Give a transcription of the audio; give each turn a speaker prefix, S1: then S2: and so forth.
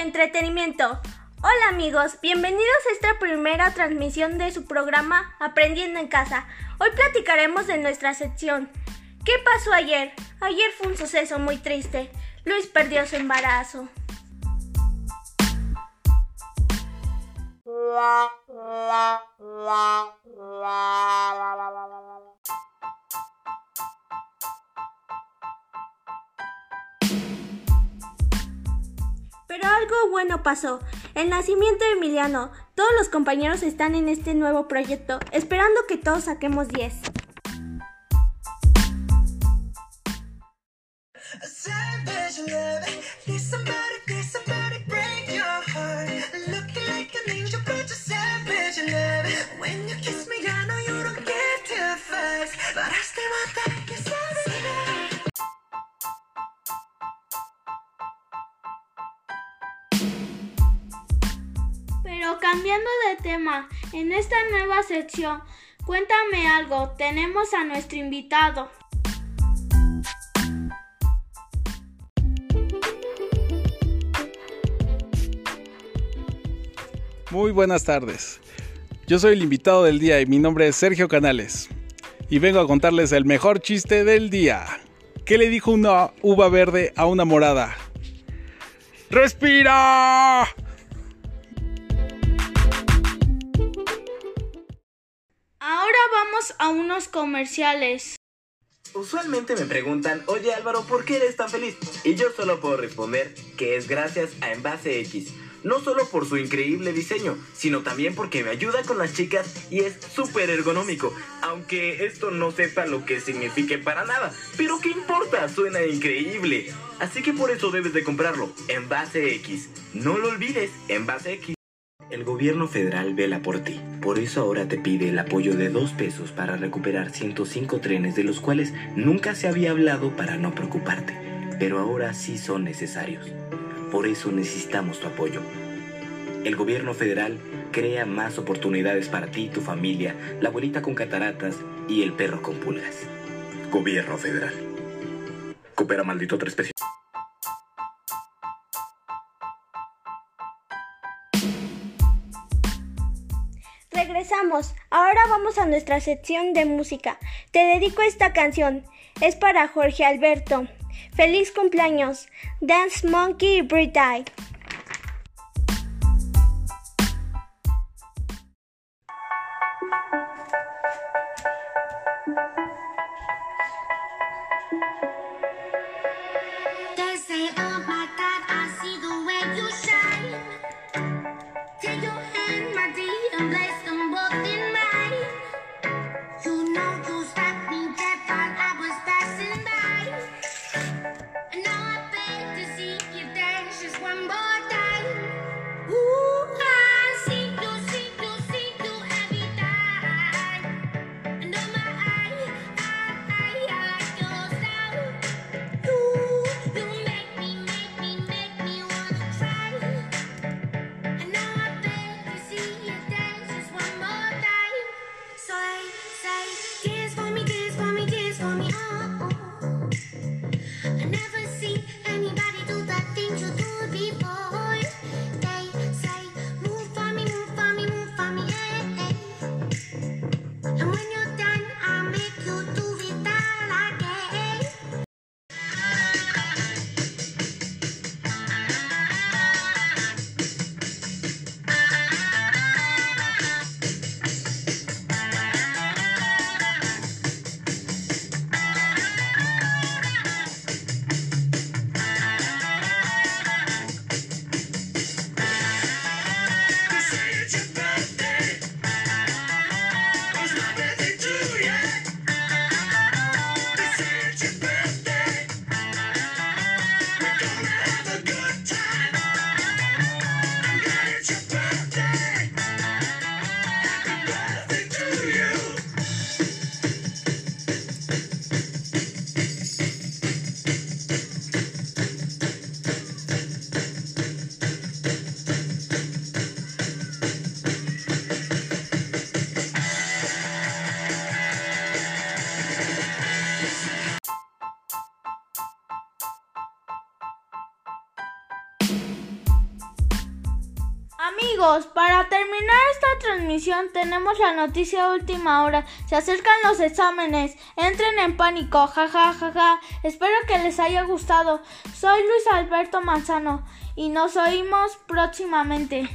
S1: Entretenimiento. Hola amigos, bienvenidos a esta primera transmisión de su programa Aprendiendo en Casa. Hoy platicaremos de nuestra sección. ¿Qué pasó ayer? Ayer fue un suceso muy triste. Luis perdió su embarazo. Algo bueno pasó. El nacimiento de Emiliano. Todos los compañeros están en este nuevo proyecto, esperando que todos saquemos 10. Cambiando de tema, en esta nueva sección, cuéntame algo, tenemos a nuestro invitado.
S2: Muy buenas tardes. Yo soy el invitado del día y mi nombre es Sergio Canales. Y vengo a contarles el mejor chiste del día. ¿Qué le dijo una uva verde a una morada? ¡Respira!
S1: Vamos a unos comerciales.
S3: Usualmente me preguntan, oye Álvaro, ¿por qué eres tan feliz? Y yo solo puedo responder que es gracias a Envase X. No solo por su increíble diseño, sino también porque me ayuda con las chicas y es súper ergonómico. Aunque esto no sepa lo que signifique para nada. Pero ¿qué importa? Suena increíble. Así que por eso debes de comprarlo. Envase X. No lo olvides, Envase X. El gobierno federal vela por ti. Por eso ahora te pide el apoyo de dos pesos para recuperar 105 trenes de los cuales nunca se había hablado para no preocuparte. Pero ahora sí son necesarios. Por eso necesitamos tu apoyo. El gobierno federal crea más oportunidades para ti, tu familia, la abuelita con cataratas y el perro con pulgas. Gobierno federal. Coopera maldito tres pesos.
S1: Ahora vamos a nuestra sección de música. Te dedico esta canción. Es para Jorge Alberto. Feliz cumpleaños. Dance Monkey Breathe
S4: used
S5: Amigos, para terminar esta transmisión tenemos la noticia de última hora. Se acercan los exámenes. Entren en pánico. Ja, ja, ja, ja. Espero que les haya gustado. Soy Luis Alberto Manzano y nos oímos próximamente.